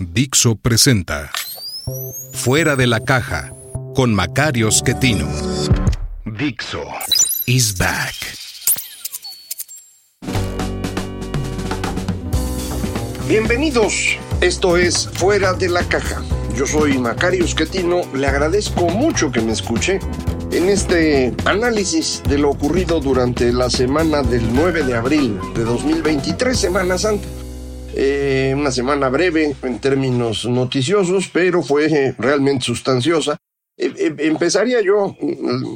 Dixo presenta Fuera de la caja con Macario Schettino. Dixo is back. Bienvenidos, esto es Fuera de la Caja. Yo soy Macario Schettino, le agradezco mucho que me escuche en este análisis de lo ocurrido durante la semana del 9 de abril de 2023, Semana Santa. Eh, una semana breve en términos noticiosos, pero fue realmente sustanciosa. Eh, eh, empezaría yo,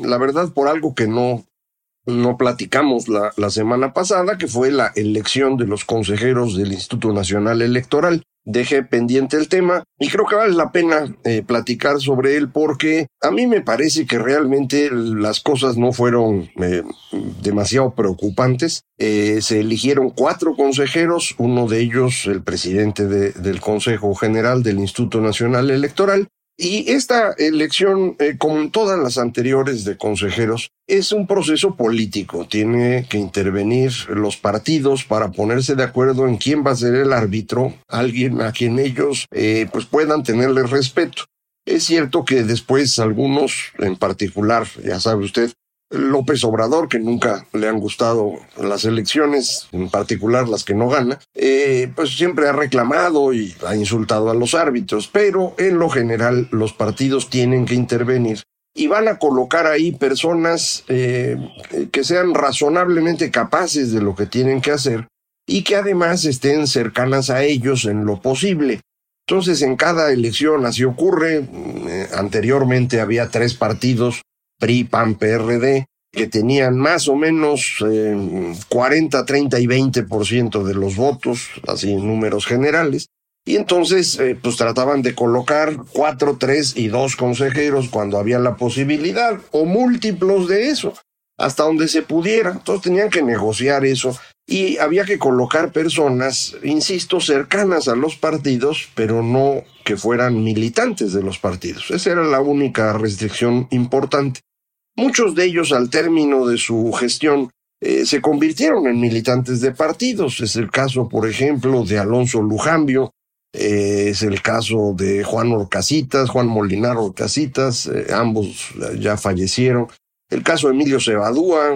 la verdad, por algo que no no platicamos la, la, semana pasada, que fue la elección de los consejeros del Instituto Nacional Electoral. Dejé pendiente el tema y creo que vale la pena eh, platicar sobre él porque a mí me parece que realmente las cosas no fueron eh, demasiado preocupantes. Eh, se eligieron cuatro consejeros, uno de ellos el presidente de, del Consejo General del Instituto Nacional Electoral, y esta elección, eh, como todas las anteriores de consejeros, es un proceso político. Tiene que intervenir los partidos para ponerse de acuerdo en quién va a ser el árbitro, alguien a quien ellos eh, pues puedan tenerle respeto. Es cierto que después algunos, en particular, ya sabe usted, López Obrador, que nunca le han gustado las elecciones, en particular las que no gana, eh, pues siempre ha reclamado y ha insultado a los árbitros, pero en lo general los partidos tienen que intervenir y van a colocar ahí personas eh, que sean razonablemente capaces de lo que tienen que hacer y que además estén cercanas a ellos en lo posible. Entonces, en cada elección así ocurre. Eh, anteriormente había tres partidos PRI, PAN, PRD, que tenían más o menos 40, 30 y 20% de los votos, así en números generales. Y entonces, eh, pues trataban de colocar cuatro, tres y dos consejeros cuando había la posibilidad, o múltiplos de eso, hasta donde se pudiera. Entonces tenían que negociar eso y había que colocar personas, insisto, cercanas a los partidos, pero no que fueran militantes de los partidos. Esa era la única restricción importante. Muchos de ellos al término de su gestión eh, se convirtieron en militantes de partidos. Es el caso, por ejemplo, de Alonso Lujambio, eh, es el caso de Juan Orcasitas, Juan Molinar Orcasitas, eh, ambos ya fallecieron. El caso de Emilio Cebadúa,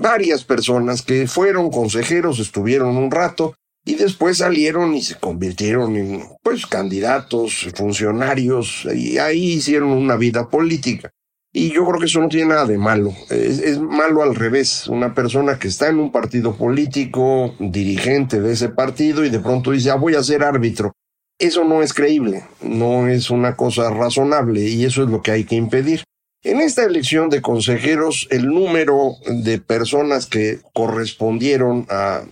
varias personas que fueron consejeros, estuvieron un rato y después salieron y se convirtieron en pues candidatos, funcionarios y ahí hicieron una vida política. Y yo creo que eso no tiene nada de malo. Es, malo al revés. Una persona que está en un partido político, dirigente de ese partido, y de pronto dice, ah, voy a ser árbitro. Eso no es creíble, no es una cosa razonable y eso es lo que hay que impedir. En esta elección de consejeros, el número de personas que correspondieron a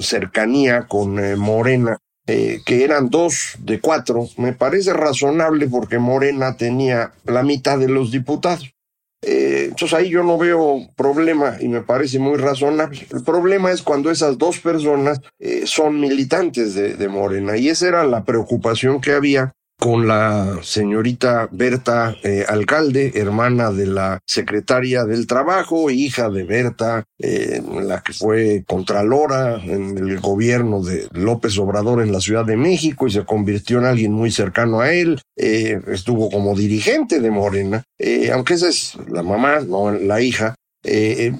cercanía con eh, Morena eh, que eran dos de cuatro, me parece razonable porque Morena tenía la mitad de los diputados. Eh, entonces ahí yo no veo problema y me parece muy razonable. El problema es cuando esas dos personas eh, son militantes de Morena y esa era la preocupación que había con la señorita Berta eh, Alcalde, hermana de la secretaria del Trabajo, hija de Berta, eh, la que fue contralora en el gobierno de López Obrador en la Ciudad de México y se convirtió en alguien muy cercano a él, eh, estuvo como dirigente de Morena, aunque esa es la mamá, no la hija, eh,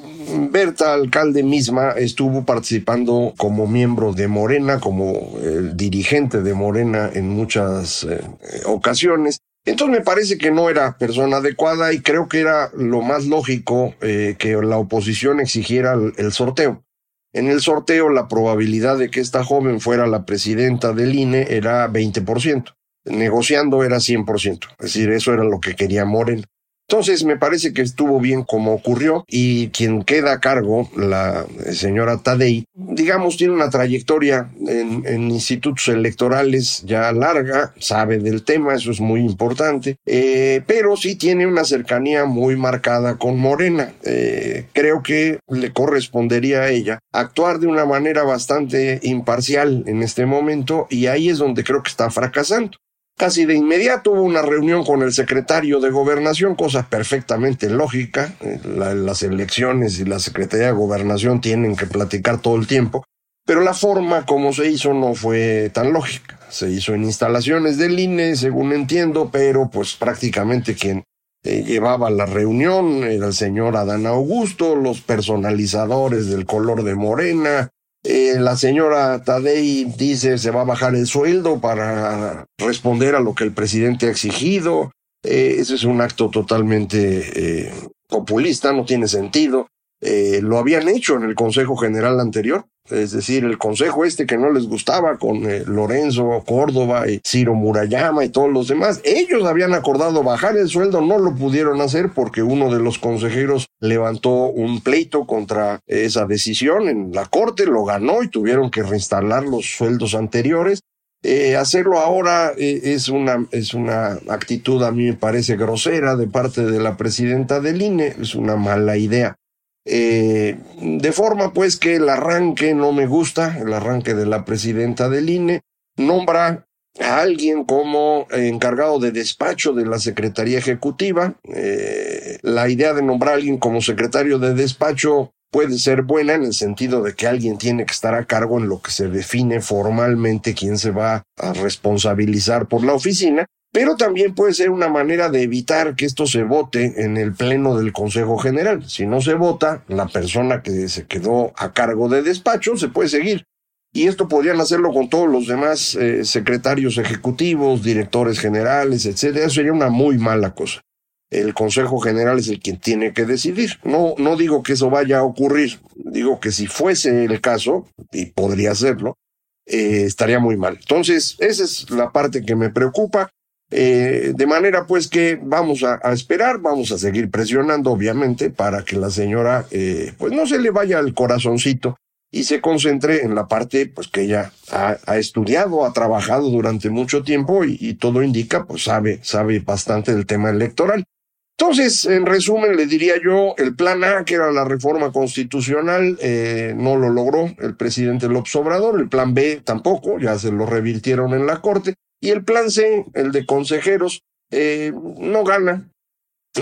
Berta, alcalde misma, estuvo participando como miembro de Morena, como el dirigente de Morena en muchas eh, ocasiones. Entonces me parece que no era persona adecuada y creo que era lo más lógico eh, que la oposición exigiera el, sorteo. En el sorteo la probabilidad de que esta joven fuera la presidenta del INE era 20%. Negociando era 100%. Es decir, eso era lo que quería Morena. Entonces me parece que estuvo bien como ocurrió y quien queda a cargo, la señora Tadei, digamos, tiene una trayectoria en, institutos electorales ya larga, sabe del tema, eso es muy importante, eh, pero sí tiene una cercanía muy marcada con Morena. Eh, creo que le correspondería a ella actuar de una manera bastante imparcial en este momento y ahí es donde creo que está fracasando. Casi de inmediato hubo una reunión con el secretario de Gobernación, cosa perfectamente lógica. Eh, las elecciones y la Secretaría de Gobernación tienen que platicar todo el tiempo, pero la forma como se hizo no fue tan lógica. Se hizo en instalaciones del INE, según entiendo, pero pues prácticamente quien eh, llevaba la reunión era el señor Adán Augusto, los personalizadores del color de Morena, eh, la señora Tadei dice se va a bajar el sueldo para responder a lo que el presidente ha exigido. Eh, ese es un acto totalmente eh, populista, no tiene sentido. Lo habían hecho en el Consejo General anterior es decir, el consejo este que no les gustaba con eh, Lorenzo Córdoba y Ciro Murayama y todos los demás, ellos habían acordado bajar el sueldo, no lo pudieron hacer porque uno de los consejeros levantó un pleito contra esa decisión en la corte, lo ganó y tuvieron que reinstalar los sueldos anteriores. Eh, hacerlo ahora eh, es, una, es una actitud a mí me parece grosera de parte de la presidenta del INE, es una mala idea. Eh, de forma pues que el arranque no me gusta, el arranque de la presidenta del INE, nombra a alguien como encargado de despacho de la Secretaría Ejecutiva. Eh, la idea de nombrar a alguien como secretario de despacho puede ser buena en el sentido de que alguien tiene que estar a cargo en lo que se define formalmente quién se va a responsabilizar por la oficina, pero también puede ser una manera de evitar que esto se vote en el pleno del Consejo General. Si no se vota, la persona que se quedó a cargo de despacho se puede seguir. Y esto podrían hacerlo con todos los demás eh, secretarios ejecutivos, directores generales, etcétera. Sería una muy mala cosa. El Consejo General es el quien tiene que decidir. No, no digo que eso vaya a ocurrir. Digo que si fuese el caso, y podría serlo, eh, estaría muy mal. Entonces, esa es la parte que me preocupa. Eh, de manera pues que vamos a, esperar, vamos a seguir presionando obviamente para que la señora eh, pues no se le vaya al corazoncito y se concentre en la parte pues que ella ha, estudiado, ha trabajado durante mucho tiempo y, todo indica pues sabe, sabe bastante del tema electoral. Entonces, en resumen, le diría yo, el plan A, que era la reforma constitucional, eh, no lo logró el presidente López Obrador, el plan B tampoco, ya se lo revirtieron en la Corte, y el plan C, el de consejeros, eh, no gana,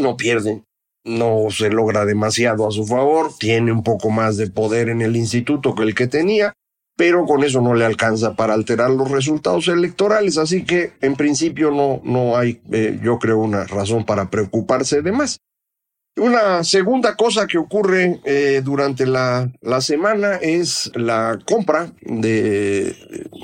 no pierde, no se logra demasiado a su favor, tiene un poco más de poder en el instituto que el que tenía, pero con eso no le alcanza para alterar los resultados electorales, así que en principio no, no hay, eh, yo creo, una razón para preocuparse de más. Una segunda cosa que ocurre eh, durante la, la, semana es la compra de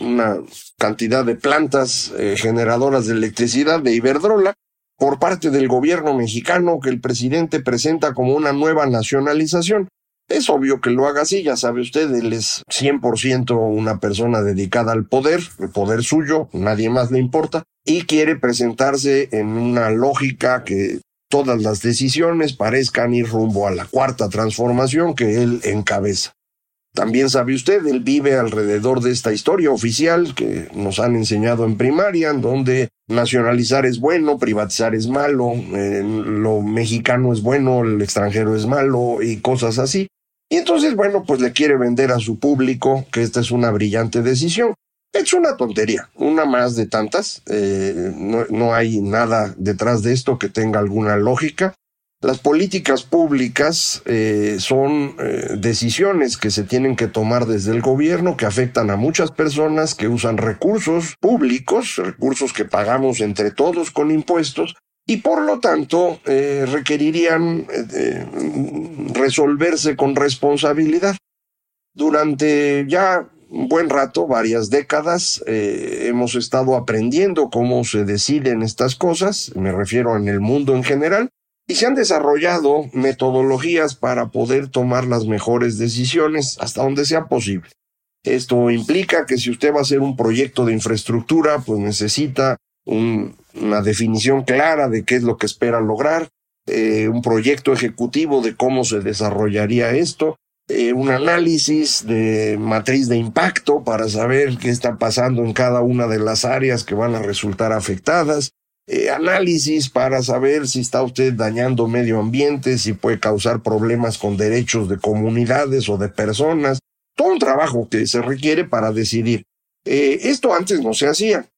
una cantidad de plantas eh, generadoras de electricidad de Iberdrola por parte del gobierno mexicano que el presidente presenta como una nueva nacionalización. Es obvio que lo haga así, ya sabe usted, él es 100% una persona dedicada al poder, el poder suyo, nadie más le importa, y quiere presentarse en una lógica que todas las decisiones parezcan ir rumbo a la cuarta transformación que él encabeza. También sabe usted, él vive alrededor de esta historia oficial que nos han enseñado en primaria, en donde nacionalizar es bueno, privatizar es malo, eh, lo mexicano es bueno, el extranjero es malo y cosas así. Y entonces, bueno, pues le quiere vender a su público que esta es una brillante decisión. Es una tontería, una más de tantas. Eh, no, hay nada detrás de esto que tenga alguna lógica. Las políticas públicas eh, son eh, decisiones que se tienen que tomar desde el gobierno, que afectan a muchas personas que usan recursos públicos, recursos que pagamos entre todos con impuestos, y por lo tanto requerirían resolverse con responsabilidad. Durante ya un buen rato, varias décadas, eh, hemos estado aprendiendo cómo se deciden estas cosas, me refiero en el mundo en general, y se han desarrollado metodologías para poder tomar las mejores decisiones hasta donde sea posible. Esto implica que si usted va a hacer un proyecto de infraestructura, pues necesita una definición clara de qué es lo que espera lograr, eh, un proyecto ejecutivo de cómo se desarrollaría esto, eh, un análisis de matriz de impacto para saber qué está pasando en cada una de las áreas que van a resultar afectadas, eh, análisis para saber si está usted dañando medio ambiente, si puede causar problemas con derechos de comunidades o de personas, todo un trabajo que se requiere para decidir. esto antes no se hacía.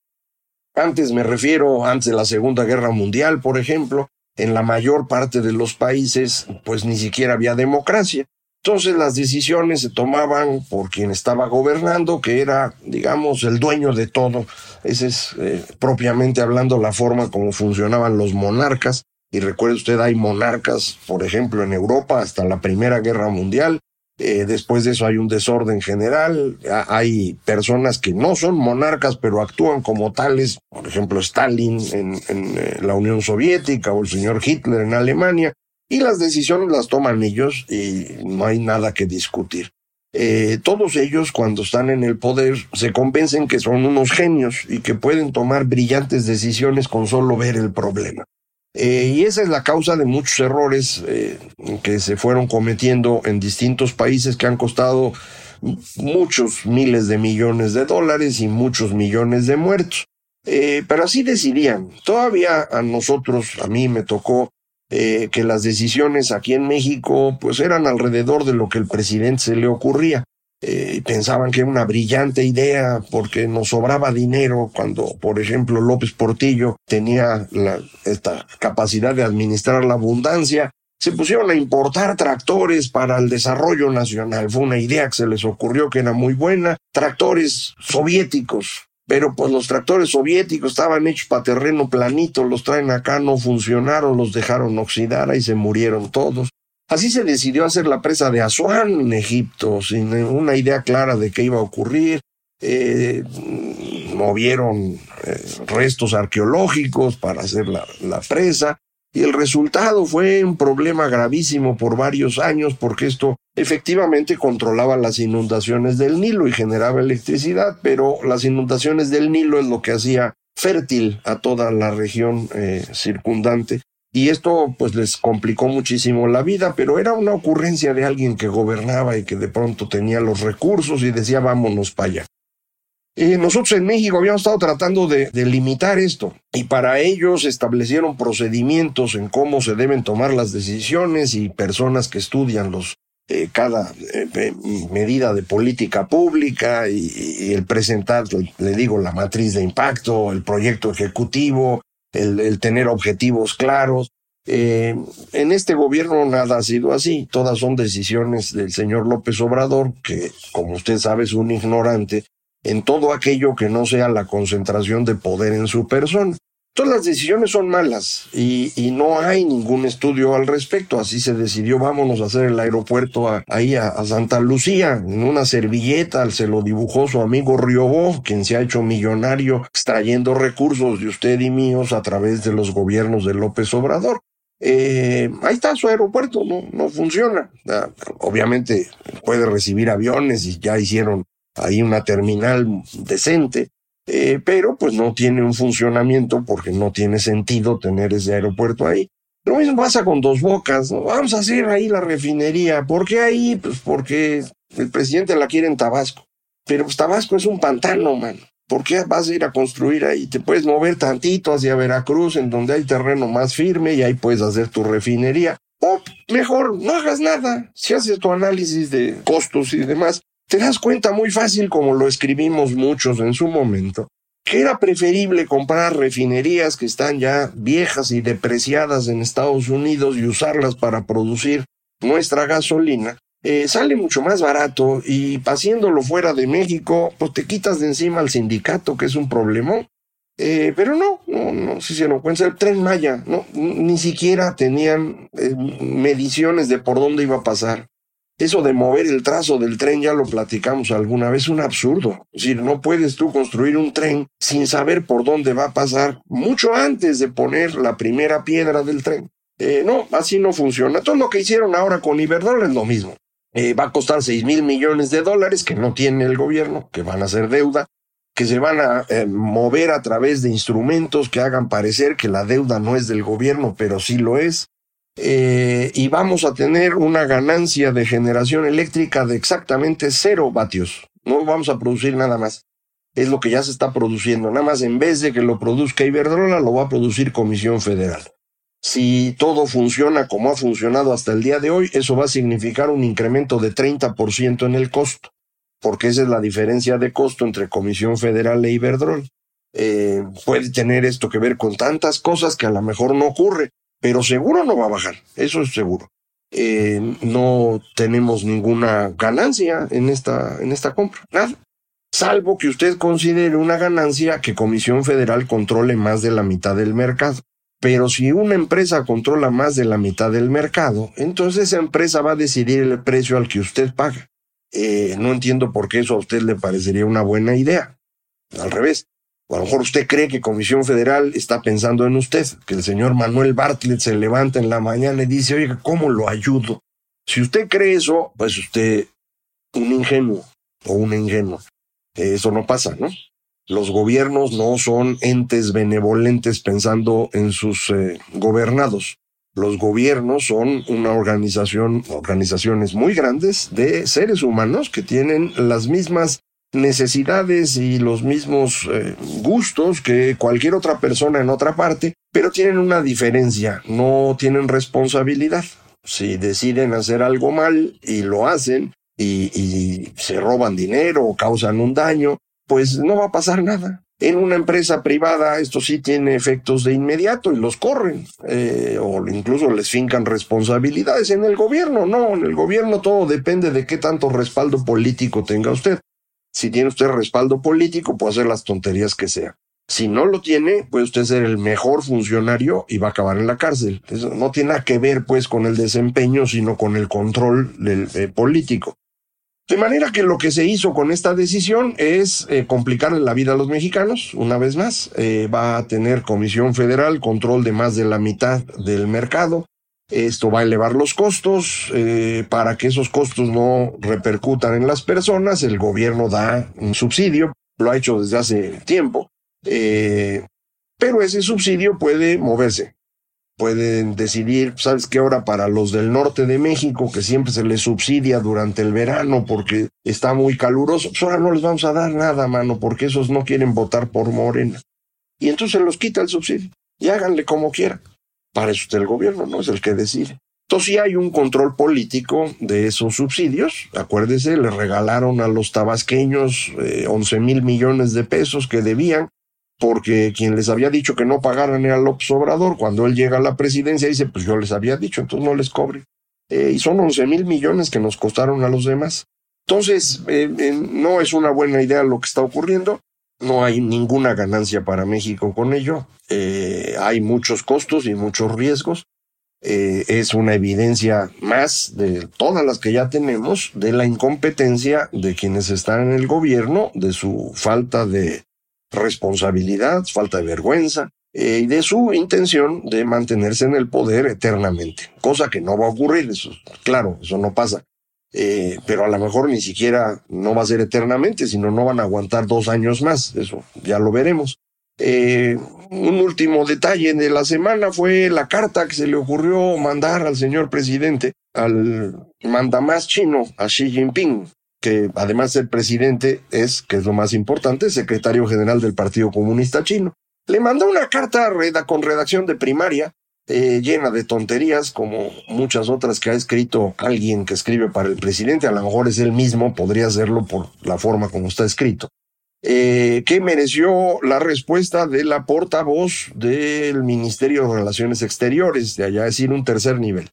Antes me refiero, antes de la Segunda Guerra Mundial, por ejemplo, en la mayor parte de los países, pues ni siquiera había democracia. Entonces las decisiones se tomaban por quien estaba gobernando, que era, digamos, el dueño de todo. Esa es eh, propiamente hablando la forma como funcionaban los monarcas. Y recuerde usted, hay monarcas, por ejemplo, en Europa hasta la Primera Guerra Mundial, eh, después de eso hay un desorden general, hay personas que no son monarcas pero actúan como tales, por ejemplo Stalin en, eh, la Unión Soviética o el señor Hitler en Alemania, y las decisiones las toman ellos y no hay nada que discutir. Eh, todos ellos cuando están en el poder se convencen que son unos genios y que pueden tomar brillantes decisiones con solo ver el problema. Eh, y esa es la causa de muchos errores eh, que se fueron cometiendo en distintos países que han costado muchos miles de millones de dólares y muchos millones de muertos. Eh, pero así decidían. Todavía a nosotros, a mí me tocó que las decisiones aquí en México pues eran alrededor de lo que el presidente se le ocurría. Eh, pensaban que era una brillante idea porque nos sobraba dinero cuando, por ejemplo, López Portillo tenía esta capacidad de administrar la abundancia. Se pusieron a importar tractores para el desarrollo nacional. Fue una idea que se les ocurrió que era muy buena. Tractores soviéticos. Pero pues los tractores soviéticos estaban hechos para terreno planito, los traen acá, no funcionaron, los dejaron oxidar, ahí se murieron todos. Así se decidió hacer la presa de Asuán en Egipto, sin una idea clara de qué iba a ocurrir. Eh, movieron eh, restos arqueológicos para hacer la, la presa y el resultado fue un problema gravísimo por varios años porque esto efectivamente controlaba las inundaciones del Nilo y generaba electricidad, pero las inundaciones del Nilo es lo que hacía fértil a toda la región eh, circundante y esto pues les complicó muchísimo la vida, pero era una ocurrencia de alguien que gobernaba y que de pronto tenía los recursos y decía vámonos para allá. Y nosotros en México habíamos estado tratando de, limitar esto y para ellos establecieron procedimientos en cómo se deben tomar las decisiones y personas que estudian los, eh, cada eh, medida de política pública y, el presentar, le digo, la matriz de impacto, el proyecto ejecutivo, el, tener objetivos claros. Eh, en este gobierno nada ha sido así, todas son decisiones del señor López Obrador, que como usted sabe es un ignorante en todo aquello que no sea la concentración de poder en su persona. Todas las decisiones son malas y, no hay ningún estudio al respecto. Así se decidió, vámonos a hacer el aeropuerto ahí a, Santa Lucía. En una servilleta se lo dibujó su amigo Riobó, quien se ha hecho millonario extrayendo recursos de usted y míos a través de los gobiernos de López Obrador. Eh, ahí está su aeropuerto, no, no funciona. Ah, obviamente puede recibir aviones y ya hicieron ahí una terminal decente, eh, pero pues no tiene un funcionamiento porque no tiene sentido tener ese aeropuerto ahí. Lo mismo pasa con dos bocas, vamos a hacer ahí la refinería. ¿Por qué ahí? Pues porque el presidente la quiere en Tabasco. Pero pues Tabasco es un pantano, man. ¿Por qué vas a ir a construir ahí? Te puedes mover tantito hacia Veracruz, en donde hay terreno más firme, y ahí puedes hacer tu refinería. O mejor, no hagas nada. Si haces tu análisis de costos y demás, te das cuenta muy fácil, como lo escribimos muchos en su momento, que era preferible comprar refinerías que están ya viejas y depreciadas en Estados Unidos y usarlas para producir nuestra gasolina. Eh, sale mucho más barato y haciéndolo fuera de México, pues te quitas de encima al sindicato, que es un problema. Eh, pero no, no, no, si se lo cuenta, el tren Maya, no, ni siquiera tenían eh, mediciones de por dónde iba a pasar. Eso de mover el trazo del tren, ya lo platicamos alguna vez, un absurdo. Es decir, no puedes tú construir un tren sin saber por dónde va a pasar mucho antes de poner la primera piedra del tren. Eh, no, así no funciona. Todo lo que hicieron ahora con Iberdrola es lo mismo. Eh, va a costar 6 mil millones de dólares que no tiene el gobierno, que van a ser deuda, que se van a eh, mover a través de instrumentos que hagan parecer que la deuda no es del gobierno, pero sí lo es. Eh, y vamos a tener una ganancia de generación eléctrica de exactamente cero vatios. No vamos a producir nada más. Es lo que ya se está produciendo. Nada más en vez de que lo produzca Iberdrola, lo va a producir Comisión Federal. Si todo funciona como ha funcionado hasta el día de hoy, eso va a significar un incremento de 30% en el costo, porque esa es la diferencia de costo entre Comisión Federal e Iberdrola. Eh, puede tener esto que ver con tantas cosas que a lo mejor no ocurre, pero seguro no va a bajar, eso es seguro. Eh, no tenemos ninguna ganancia en esta, en esta compra, nada. Salvo que usted considere una ganancia que Comisión Federal controle más de la mitad del mercado. Pero si una empresa controla más de la mitad del mercado, entonces esa empresa va a decidir el precio al que usted paga. Eh, no entiendo por qué eso a usted le parecería una buena idea. Al revés, o a lo mejor usted cree que Comisión Federal está pensando en usted, que el señor Manuel Bartlett se levanta en la mañana y dice, oye, ¿cómo lo ayudo? Si usted cree eso, pues usted un ingenuo o una ingenua. Eso no pasa, ¿no? Los gobiernos no son entes benevolentes pensando en sus eh, gobernados. Los gobiernos son una organización, organizaciones muy grandes de seres humanos que tienen las mismas necesidades y los mismos eh, gustos que cualquier otra persona en otra parte, pero tienen una diferencia, no tienen responsabilidad. Si deciden hacer algo mal y lo hacen y, se roban dinero o causan un daño, pues no va a pasar nada. En una empresa privada esto sí tiene efectos de inmediato y los corren eh, o incluso les fincan responsabilidades. En el gobierno no, en el gobierno todo depende de qué tanto respaldo político tenga usted. Si tiene usted respaldo político, puede hacer las tonterías que sea. Si no lo tiene, puede usted ser el mejor funcionario y va a acabar en la cárcel. Eso no tiene nada que ver, pues, con el desempeño, sino con el control del, eh, político. De manera que lo que se hizo con esta decisión es eh, complicarle la vida a los mexicanos, una vez más. Eh, va a tener Comisión Federal control de más de la mitad del mercado. Esto va a elevar los costos. Eh, para que esos costos no repercutan en las personas, el gobierno da un subsidio. Lo ha hecho desde hace tiempo. Eh, pero ese subsidio puede moverse. Pueden decidir, ¿sabes qué? Ahora para los del norte de México, que siempre se les subsidia durante el verano porque está muy caluroso, pues ahora no les vamos a dar nada, mano, porque esos no quieren votar por Morena. Y entonces los quita el subsidio. Y háganle como quieran. Para eso está el gobierno, no es el que decide. Entonces sí hay un control político de esos subsidios. Acuérdese, le regalaron a los tabasqueños eh, 11 mil millones de pesos que debían porque quien les había dicho que no pagaran era López Obrador. Cuando él llega a la presidencia dice, pues yo les había dicho, entonces no les cobre. Eh, y son 11 mil millones que nos costaron a los demás. Entonces, eh, eh, no es una buena idea lo que está ocurriendo. No hay ninguna ganancia para México con ello. Eh, hay muchos costos y muchos riesgos. Eh, es una evidencia más de todas las que ya tenemos de la incompetencia de quienes están en el gobierno, de su falta de responsabilidad, falta de vergüenza eh, y de su intención de mantenerse en el poder eternamente, cosa que no va a ocurrir, eso claro, eso no pasa. Eh, pero a lo mejor ni siquiera no va a ser eternamente, sino no van a aguantar dos años más, eso ya lo veremos. Eh, un último detalle de la semana fue la carta que se le ocurrió mandar al señor presidente, al mandamás chino, a Xi Jinping, que además de ser presidente es, que es lo más importante, secretario general del Partido Comunista Chino. Le mandó una carta con redacción de primaria eh, llena de tonterías, como muchas otras que ha escrito alguien que escribe para el presidente, a lo mejor es él mismo, podría hacerlo por la forma como está escrito, eh, mereció la respuesta de la portavoz del Ministerio de Relaciones Exteriores, de allá, decir, un tercer nivel.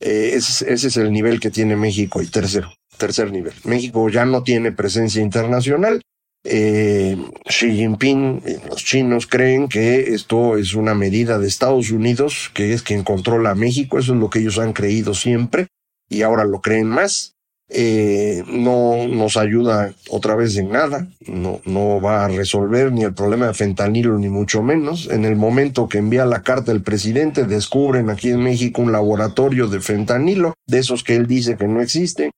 Eh, ese, ese es el nivel que tiene México, el tercero, tercer nivel. México ya no tiene presencia internacional, eh, Xi Jinping, eh, los chinos creen que esto es una medida de Estados Unidos, que es quien controla a México, eso es lo que ellos han creído siempre y ahora lo creen más. Eh, no nos ayuda otra vez en nada, no, no va a resolver ni el problema de fentanilo ni mucho menos. En el momento que envía la carta el presidente, descubren aquí en México un laboratorio de fentanilo, de esos que él dice que no existe.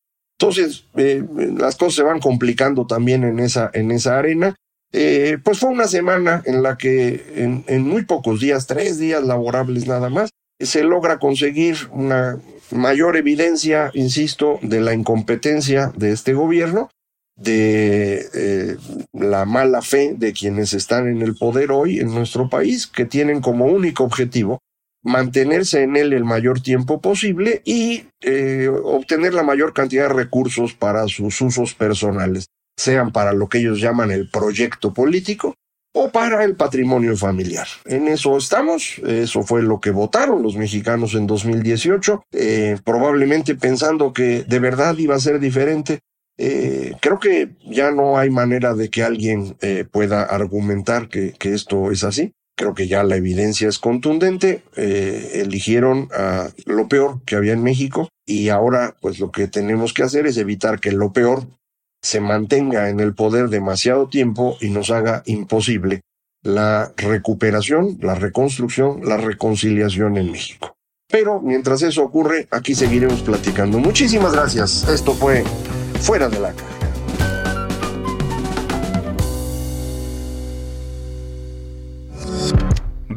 Entonces, eh, las cosas se van complicando también en esa, en esa arena. Eh, pues fue una semana en la que en, muy pocos días, tres días laborables nada más, se logra conseguir una mayor evidencia, insisto, de la incompetencia de este gobierno, de eh, la mala fe de quienes están en el poder hoy en nuestro país, que tienen como único objetivo mantenerse en él el mayor tiempo posible y eh, obtener la mayor cantidad de recursos para sus usos personales, sean para lo que ellos llaman el proyecto político o para el patrimonio familiar. En eso estamos, eso fue lo que votaron los mexicanos en 2018, eh, probablemente pensando que de verdad iba a ser diferente. Eh, creo que ya no hay manera de que alguien eh, pueda argumentar que, que, esto es así. Creo que ya la evidencia es contundente. eligieron a lo peor que había en México y ahora pues lo que tenemos que hacer es evitar que lo peor se mantenga en el poder demasiado tiempo y nos haga imposible la recuperación, la reconstrucción, la reconciliación en México. Pero mientras eso ocurre, aquí seguiremos platicando. Muchísimas gracias. Esto fue Fuera de la Caja.